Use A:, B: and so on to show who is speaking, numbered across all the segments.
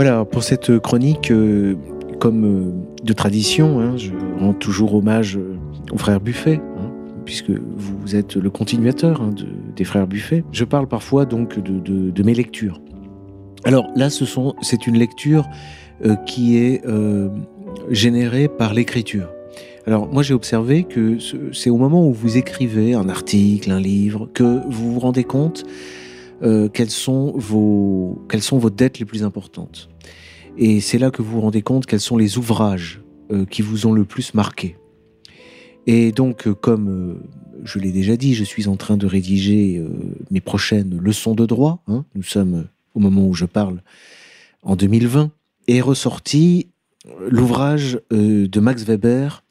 A: Voilà, pour cette chronique, euh, comme euh, de tradition, hein, je rends toujours hommage euh, aux frères Buffet, hein, puisque vous êtes le continuateur hein, de- des frères Buffet. Je parle parfois donc de, mes lectures. Alors là, c'est une lecture qui est générée par l'écriture. Alors moi, j'ai observé que ce- c'est au moment où vous écrivez un article, un livre, que vous vous rendez compte euh, quelles, sont vos, quelles sont vos dettes les plus importantes. Et c'est là que vous vous rendez compte quels sont les ouvrages euh, qui vous ont le plus marqué. Et donc, euh, comme je l'ai déjà dit, je suis en train de rédiger mes prochaines leçons de droit. hein. Nous sommes au moment où je parle en 2020. Et est ressorti l'ouvrage de Max Weber,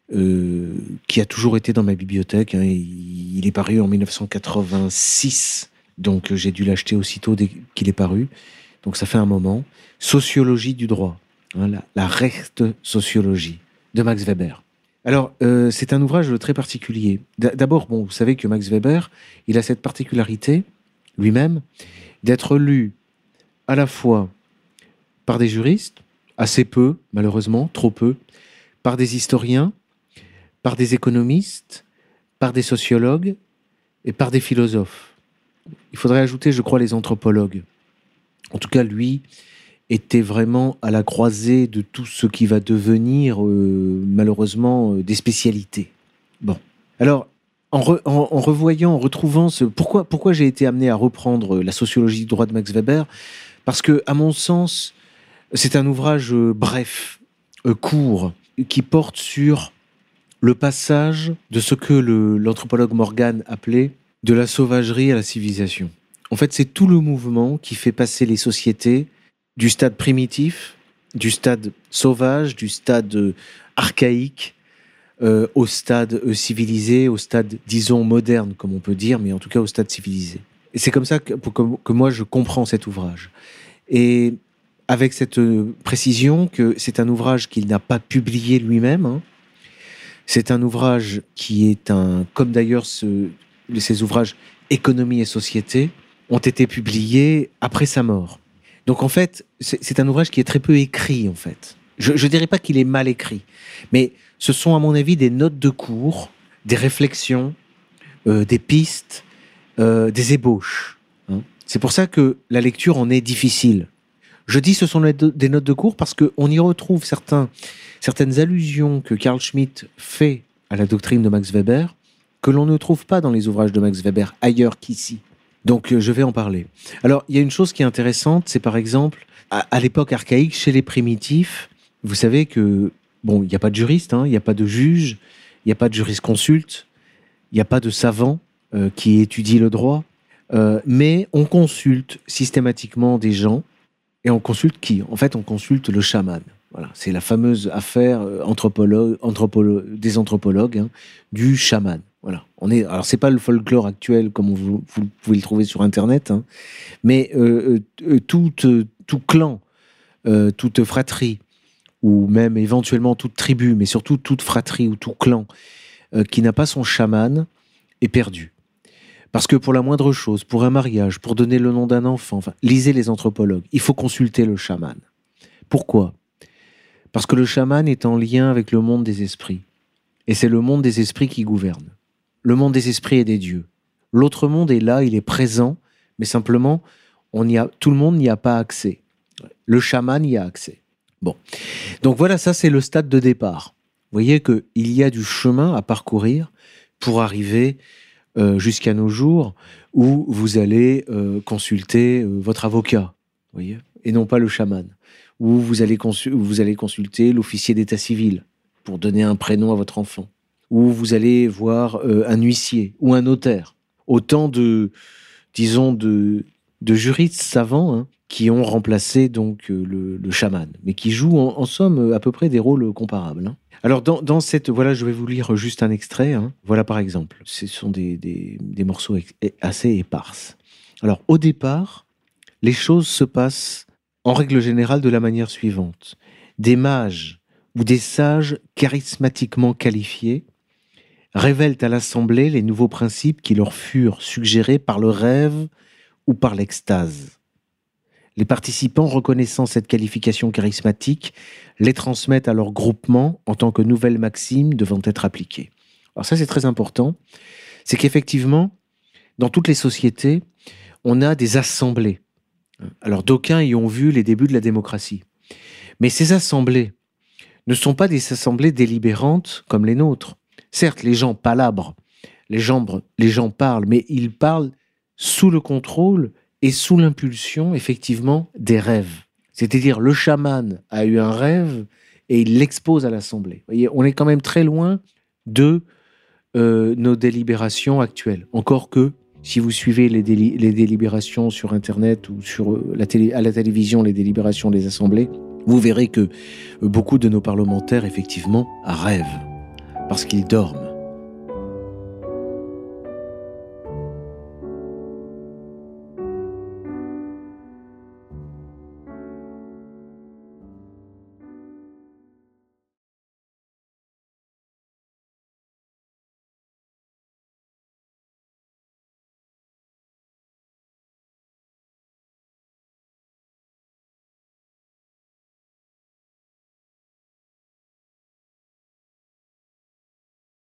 A: qui a toujours été dans ma bibliothèque. hein. Il est paru en 1986, donc euh, j'ai dû l'acheter aussitôt dès qu'il est paru. Donc ça fait un moment. Sociologie du droit, hein, la, la Rechtssociologie de Max Weber. Alors, euh, c'est un ouvrage très particulier. D'abord, vous savez que Max Weber, il a cette particularité, lui-même, d'être lu à la fois par des juristes, assez peu, malheureusement, trop peu, par des historiens, par des économistes, par des sociologues et par des philosophes. Il faudrait ajouter, je crois, les anthropologues. En tout cas, lui était vraiment à la croisée de tout ce qui va devenir, euh, malheureusement, euh, des spécialités. Bon. Alors, en, re- en- en revoyant, en retrouvant ce. Pourquoi, pourquoi j'ai été amené à reprendre la sociologie du droit de Max Weber? Parce que, à mon sens, c'est un ouvrage euh, bref, euh, court, qui porte sur le passage de ce que l'anthropologue Morgan appelait de la sauvagerie à la civilisation. En fait, c'est tout le mouvement qui fait passer les sociétés du stade primitif, du stade sauvage, du stade euh, archaïque, euh, au stade euh, civilisé, au stade, disons, moderne, comme on peut dire, mais en tout cas au stade civilisé. Et c'est comme ça que, moi je comprends cet ouvrage. Et avec cette précision que c'est un ouvrage qu'il n'a pas publié lui-même, hein. c'est un ouvrage qui est un, comme d'ailleurs ce, ces ouvrages Économie et Société, ont été publiés après sa mort. Donc en fait, c'est un ouvrage qui est très peu écrit en fait. Je ne dirais pas qu'il est mal écrit, mais ce sont à mon avis des notes de cours, des réflexions, euh, des pistes, euh, des ébauches. hein. C'est pour ça que la lecture en est difficile. Je dis ce sont des notes de cours parce qu'on y retrouve certaines allusions que Carl Schmitt fait à la doctrine de Max Weber que l'on ne trouve pas dans les ouvrages de Max Weber ailleurs qu'ici. Donc euh, je vais en parler. Alors il y a une chose qui est intéressante, c'est par exemple à, l'époque archaïque chez les primitifs, vous savez que bon, il n'y a pas de juriste, hein, il n'y a pas de juge, il n'y a pas de jurisconsulte, il n'y a pas de savant euh, qui étudie le droit, euh, mais on consulte systématiquement des gens et on consulte qui? En fait, on consulte le chaman. Voilà, c'est la fameuse affaire anthropologue, anthropolo- des anthropologues hein, du chaman. Voilà, on est. Alors c'est pas le folklore actuel comme vous, pouvez le trouver sur internet, hein, mais euh, euh, tout, euh, tout clan, euh, toute fratrie ou même éventuellement toute tribu, mais surtout toute fratrie ou tout clan qui n'a pas son chaman est perdu. Parce que pour la moindre chose, pour un mariage, pour donner le nom d'un enfant, lisez les anthropologues, il faut consulter le chaman. Pourquoi? Parce que le chaman est en lien avec le monde des esprits. Et c'est le monde des esprits qui gouverne. Le monde des esprits et des dieux. L'autre monde est là, il est présent, mais simplement, on y a, tout le monde n'y a pas accès. Le chaman y a accès. Bon. Donc voilà, ça c'est le stade de départ. Vous voyez qu'il y a du chemin à parcourir pour arriver euh, jusqu'à nos jours où vous allez euh, consulter euh, votre avocat, voyez, et non pas le chaman. Où vous allez consulter l'officier d'état civil pour donner un prénom à votre enfant. Où vous allez voir euh, un huissier ou un notaire. Autant de, disons, de, de juristes savants hein, qui ont remplacé donc euh, le, chaman, mais qui jouent en, somme à peu près des rôles comparables. hein. Alors dans, dans cette, voilà, je vais vous lire juste un extrait. hein. Voilà par exemple, ce sont des, des, des morceaux assez éparses. Alors au départ, les choses se passent en règle générale de la manière suivante. Des mages ou des sages charismatiquement qualifiés révèlent à l'Assemblée les nouveaux principes qui leur furent suggérés par le rêve ou par l'extase. Les participants reconnaissant cette qualification charismatique les transmettent à leur groupement en tant que nouvelles maximes devant être appliquées. Alors ça, c'est très important. C'est qu'effectivement, dans toutes les sociétés, on a des assemblées. Alors d'aucuns y ont vu les débuts de la démocratie. Mais ces assemblées ne sont pas des assemblées délibérantes comme les nôtres. Certes, les gens palabrent, les gens, les gens parlent, mais ils parlent sous le contrôle et sous l'impulsion, effectivement, des rêves. C'est-à-dire, le chaman a eu un rêve et il l'expose à l'Assemblée. voyez, on est quand même très loin de euh, nos délibérations actuelles. Encore que, si vous suivez les, délibérations sur Internet ou euh, à la télévision, les délibérations des assemblées, vous verrez que beaucoup de nos parlementaires, effectivement, rêvent parce qu'ils dorment.